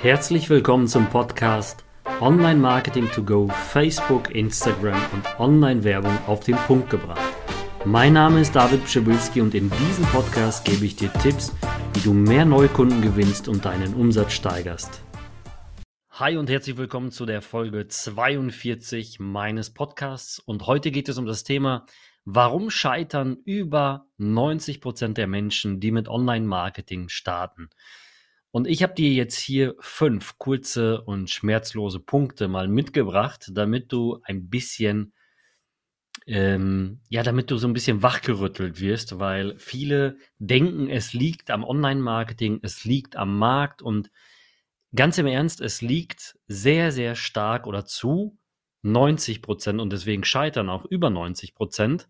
Herzlich willkommen zum Podcast Online Marketing to Go, Facebook, Instagram und Online-Werbung auf den Punkt gebracht. Mein Name ist David Pschibilski und in diesem Podcast gebe ich dir Tipps, wie du mehr Neukunden gewinnst und deinen Umsatz steigerst. Hi und herzlich willkommen zu der Folge 42 meines Podcasts und heute geht es um das Thema, warum scheitern über 90 Prozent der Menschen, die mit Online-Marketing starten. Und ich habe dir jetzt hier fünf kurze und schmerzlose Punkte mal mitgebracht, damit du ein bisschen, ähm, ja, damit du so ein bisschen wachgerüttelt wirst, weil viele denken, es liegt am Online-Marketing, es liegt am Markt. Und ganz im Ernst, es liegt sehr, sehr stark oder zu 90 Prozent und deswegen scheitern auch über 90 Prozent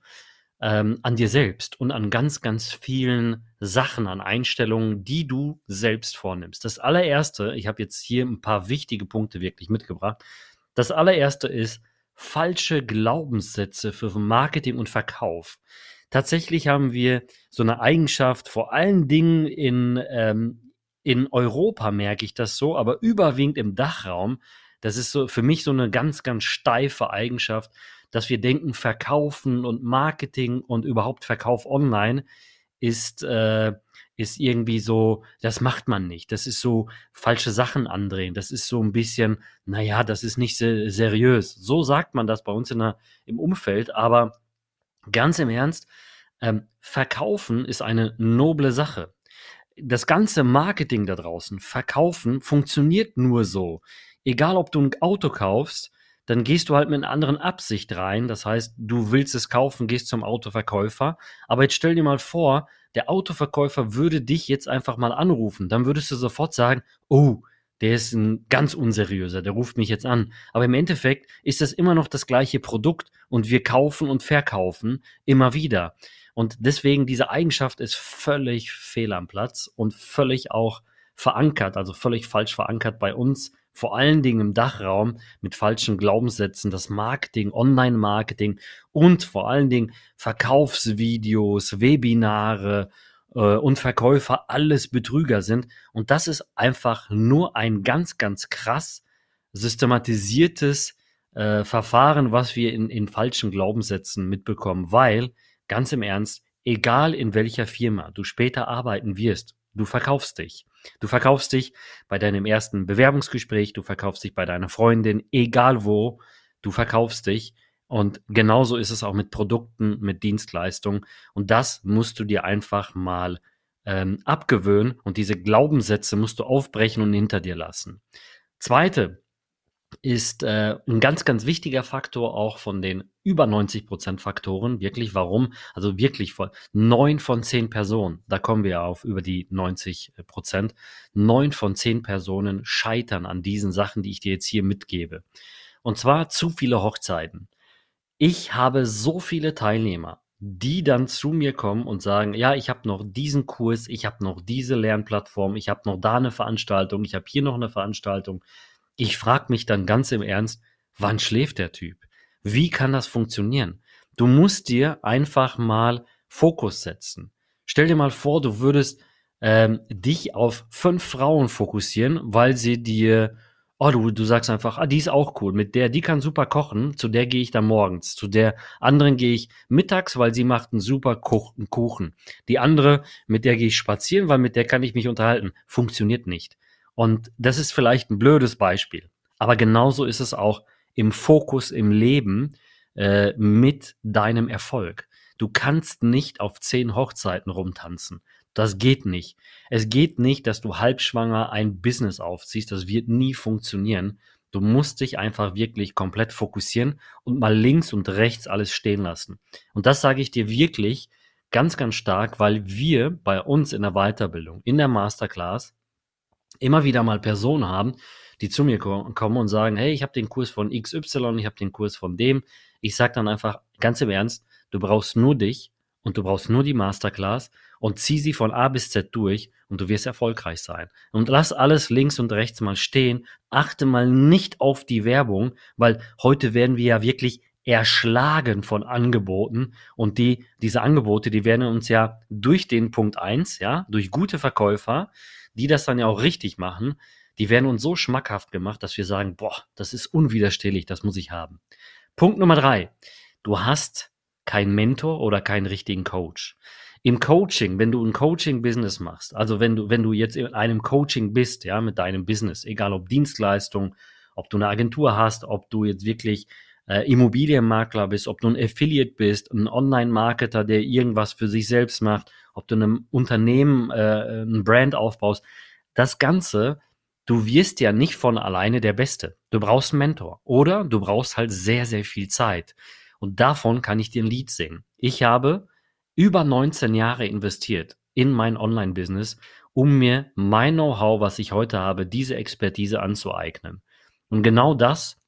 ähm, an dir selbst und an ganz, ganz vielen Sachen, an Einstellungen, die du selbst vornimmst. Das allererste, ich habe jetzt hier ein paar wichtige Punkte wirklich mitgebracht. Das allererste ist falsche Glaubenssätze für Marketing und Verkauf. Tatsächlich haben wir so eine Eigenschaft, vor allen Dingen in, ähm, in Europa merke ich das so, aber überwiegend im Dachraum. Das ist so für mich so eine ganz, ganz steife Eigenschaft dass wir denken, Verkaufen und Marketing und überhaupt Verkauf online ist, äh, ist irgendwie so, das macht man nicht. Das ist so falsche Sachen andrehen. Das ist so ein bisschen, naja, das ist nicht se seriös. So sagt man das bei uns in der, im Umfeld, aber ganz im Ernst, ähm, Verkaufen ist eine noble Sache. Das ganze Marketing da draußen, Verkaufen, funktioniert nur so. Egal, ob du ein Auto kaufst dann gehst du halt mit einer anderen Absicht rein. Das heißt, du willst es kaufen, gehst zum Autoverkäufer. Aber jetzt stell dir mal vor, der Autoverkäufer würde dich jetzt einfach mal anrufen. Dann würdest du sofort sagen, oh, der ist ein ganz unseriöser, der ruft mich jetzt an. Aber im Endeffekt ist das immer noch das gleiche Produkt und wir kaufen und verkaufen immer wieder. Und deswegen diese Eigenschaft ist völlig fehl am Platz und völlig auch verankert, also völlig falsch verankert bei uns vor allen Dingen im Dachraum mit falschen Glaubenssätzen, das Marketing, Online-Marketing und vor allen Dingen Verkaufsvideos, Webinare äh, und Verkäufer alles Betrüger sind. Und das ist einfach nur ein ganz, ganz krass systematisiertes äh, Verfahren, was wir in, in falschen Glaubenssätzen mitbekommen, weil, ganz im Ernst, egal in welcher Firma du später arbeiten wirst, du verkaufst dich. Du verkaufst dich bei deinem ersten Bewerbungsgespräch, du verkaufst dich bei deiner Freundin, egal wo, du verkaufst dich. Und genauso ist es auch mit Produkten, mit Dienstleistungen. Und das musst du dir einfach mal ähm, abgewöhnen und diese Glaubenssätze musst du aufbrechen und hinter dir lassen. Zweite ist äh, ein ganz, ganz wichtiger Faktor auch von den über 90 Prozent Faktoren. Wirklich, warum? Also wirklich von neun von zehn Personen, da kommen wir auf über die 90 Prozent. Neun von zehn Personen scheitern an diesen Sachen, die ich dir jetzt hier mitgebe. Und zwar zu viele Hochzeiten. Ich habe so viele Teilnehmer, die dann zu mir kommen und sagen, ja, ich habe noch diesen Kurs, ich habe noch diese Lernplattform, ich habe noch da eine Veranstaltung, ich habe hier noch eine Veranstaltung ich frage mich dann ganz im Ernst, wann schläft der Typ? Wie kann das funktionieren? Du musst dir einfach mal Fokus setzen. Stell dir mal vor, du würdest ähm, dich auf fünf Frauen fokussieren, weil sie dir, oh, du, du sagst einfach, ah, die ist auch cool, mit der, die kann super kochen, zu der gehe ich dann morgens, zu der anderen gehe ich mittags, weil sie macht einen super Kuchen. Die andere, mit der gehe ich spazieren, weil mit der kann ich mich unterhalten. Funktioniert nicht. Und das ist vielleicht ein blödes Beispiel, aber genauso ist es auch im Fokus im Leben äh, mit deinem Erfolg. Du kannst nicht auf zehn Hochzeiten rumtanzen. Das geht nicht. Es geht nicht, dass du halbschwanger ein Business aufziehst. Das wird nie funktionieren. Du musst dich einfach wirklich komplett fokussieren und mal links und rechts alles stehen lassen. Und das sage ich dir wirklich ganz, ganz stark, weil wir bei uns in der Weiterbildung, in der Masterclass, immer wieder mal Personen haben, die zu mir kommen und sagen, hey, ich habe den Kurs von XY, ich habe den Kurs von dem. Ich sage dann einfach ganz im Ernst, du brauchst nur dich und du brauchst nur die Masterclass und zieh sie von A bis Z durch und du wirst erfolgreich sein. Und lass alles links und rechts mal stehen. Achte mal nicht auf die Werbung, weil heute werden wir ja wirklich erschlagen von Angeboten und die, diese Angebote, die werden uns ja durch den Punkt eins, ja, durch gute Verkäufer, die das dann ja auch richtig machen, die werden uns so schmackhaft gemacht, dass wir sagen, boah, das ist unwiderstehlich, das muss ich haben. Punkt Nummer drei. Du hast keinen Mentor oder keinen richtigen Coach. Im Coaching, wenn du ein Coaching-Business machst, also wenn du, wenn du jetzt in einem Coaching bist, ja, mit deinem Business, egal ob Dienstleistung, ob du eine Agentur hast, ob du jetzt wirklich äh, Immobilienmakler bist, ob du ein Affiliate bist, ein Online-Marketer, der irgendwas für sich selbst macht, ob du einem Unternehmen äh, ein Brand aufbaust, das Ganze, du wirst ja nicht von alleine der Beste. Du brauchst einen Mentor oder du brauchst halt sehr, sehr viel Zeit. Und davon kann ich dir ein Lied singen. Ich habe über 19 Jahre investiert in mein Online-Business, um mir mein Know-how, was ich heute habe, diese Expertise anzueignen. Und genau das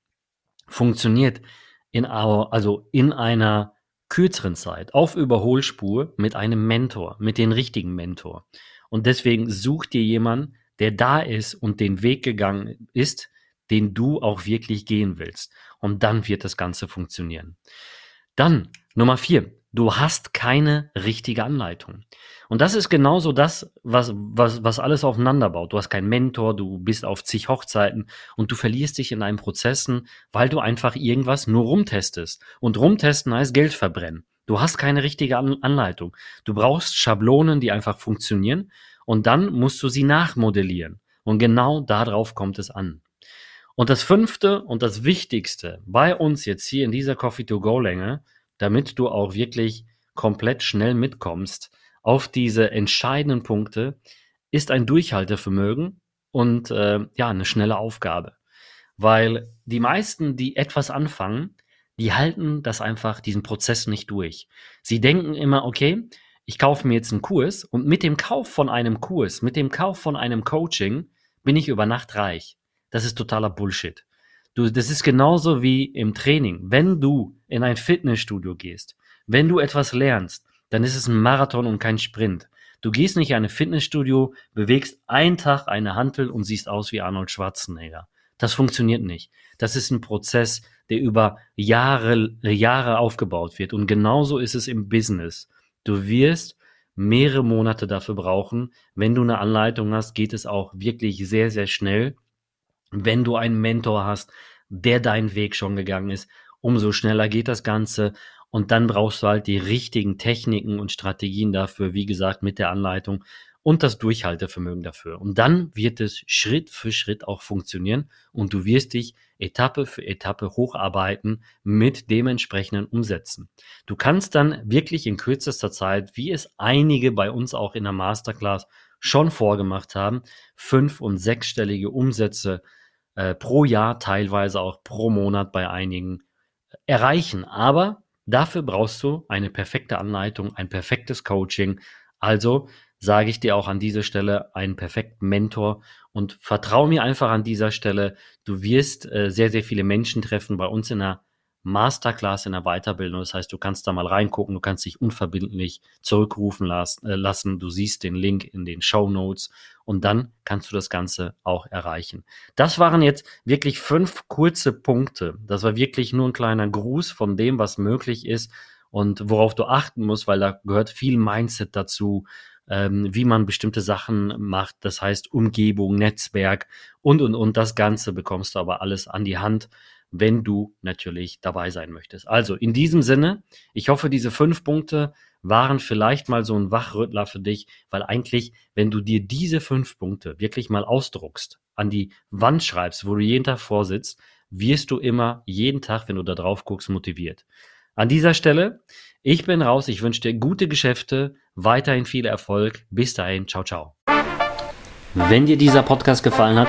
funktioniert in, also in einer kürzeren Zeit auf Überholspur mit einem Mentor, mit dem richtigen Mentor. Und deswegen such dir jemanden, der da ist und den Weg gegangen ist, den du auch wirklich gehen willst. Und dann wird das Ganze funktionieren. Dann Nummer vier. Du hast keine richtige Anleitung. Und das ist genauso das, was, was, was alles aufeinander baut. Du hast keinen Mentor, du bist auf zig Hochzeiten und du verlierst dich in deinen Prozessen, weil du einfach irgendwas nur rumtestest. Und rumtesten heißt Geld verbrennen. Du hast keine richtige Anleitung. Du brauchst Schablonen, die einfach funktionieren und dann musst du sie nachmodellieren. Und genau darauf kommt es an. Und das fünfte und das wichtigste bei uns jetzt hier in dieser Coffee-to-Go-Länge damit du auch wirklich komplett schnell mitkommst auf diese entscheidenden Punkte, ist ein Durchhaltevermögen und äh, ja, eine schnelle Aufgabe. Weil die meisten, die etwas anfangen, die halten das einfach, diesen Prozess nicht durch. Sie denken immer, okay, ich kaufe mir jetzt einen Kurs und mit dem Kauf von einem Kurs, mit dem Kauf von einem Coaching bin ich über Nacht reich. Das ist totaler Bullshit. Du, das ist genauso wie im Training. Wenn du in ein Fitnessstudio gehst, wenn du etwas lernst, dann ist es ein Marathon und kein Sprint. Du gehst nicht in ein Fitnessstudio, bewegst einen Tag eine Hantel und siehst aus wie Arnold Schwarzenegger. Das funktioniert nicht. Das ist ein Prozess, der über Jahre, Jahre aufgebaut wird. Und genauso ist es im Business. Du wirst mehrere Monate dafür brauchen. Wenn du eine Anleitung hast, geht es auch wirklich sehr, sehr schnell. Wenn du einen Mentor hast, der deinen Weg schon gegangen ist, umso schneller geht das Ganze. Und dann brauchst du halt die richtigen Techniken und Strategien dafür, wie gesagt, mit der Anleitung und das Durchhaltevermögen dafür. Und dann wird es Schritt für Schritt auch funktionieren und du wirst dich Etappe für Etappe hocharbeiten mit dementsprechenden Umsätzen. Du kannst dann wirklich in kürzester Zeit, wie es einige bei uns auch in der Masterclass schon vorgemacht haben, fünf- und sechsstellige Umsätze äh, pro Jahr, teilweise auch pro Monat bei einigen erreichen. Aber dafür brauchst du eine perfekte Anleitung, ein perfektes Coaching. Also sage ich dir auch an dieser Stelle einen perfekten Mentor und vertraue mir einfach an dieser Stelle. Du wirst äh, sehr, sehr viele Menschen treffen bei uns in der Masterclass in der Weiterbildung. Das heißt, du kannst da mal reingucken, du kannst dich unverbindlich zurückrufen äh, lassen. Du siehst den Link in den Show Notes und dann kannst du das Ganze auch erreichen. Das waren jetzt wirklich fünf kurze Punkte. Das war wirklich nur ein kleiner Gruß von dem, was möglich ist und worauf du achten musst, weil da gehört viel Mindset dazu, ähm, wie man bestimmte Sachen macht. Das heißt Umgebung, Netzwerk und, und, und. Das Ganze bekommst du aber alles an die Hand wenn du natürlich dabei sein möchtest. Also in diesem Sinne, ich hoffe, diese fünf Punkte waren vielleicht mal so ein Wachrüttler für dich, weil eigentlich, wenn du dir diese fünf Punkte wirklich mal ausdruckst, an die Wand schreibst, wo du jeden Tag vorsitzt, wirst du immer jeden Tag, wenn du da drauf guckst, motiviert. An dieser Stelle, ich bin raus, ich wünsche dir gute Geschäfte, weiterhin viel Erfolg. Bis dahin, ciao, ciao. Wenn dir dieser Podcast gefallen hat,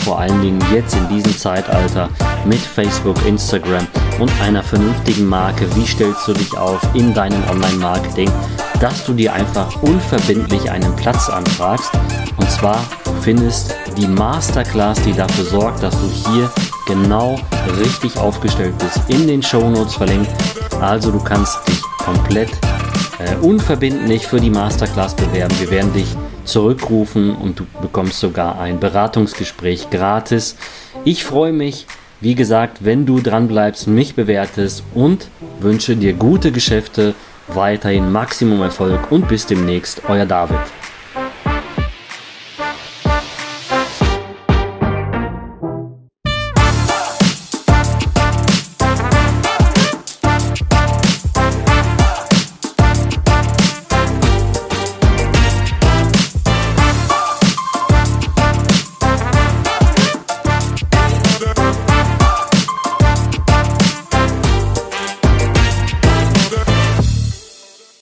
vor allen Dingen jetzt in diesem Zeitalter mit Facebook, Instagram und einer vernünftigen Marke. Wie stellst du dich auf in deinem Online-Marketing, dass du dir einfach unverbindlich einen Platz anfragst. Und zwar findest die Masterclass, die dafür sorgt, dass du hier genau richtig aufgestellt bist, in den Show Notes verlinkt. Also du kannst dich komplett äh, unverbindlich für die Masterclass bewerben. Wir werden dich zurückrufen und du bekommst sogar ein Beratungsgespräch gratis. Ich freue mich, wie gesagt, wenn du dran bleibst, mich bewertest und wünsche dir gute Geschäfte, weiterhin Maximum Erfolg und bis demnächst, euer David.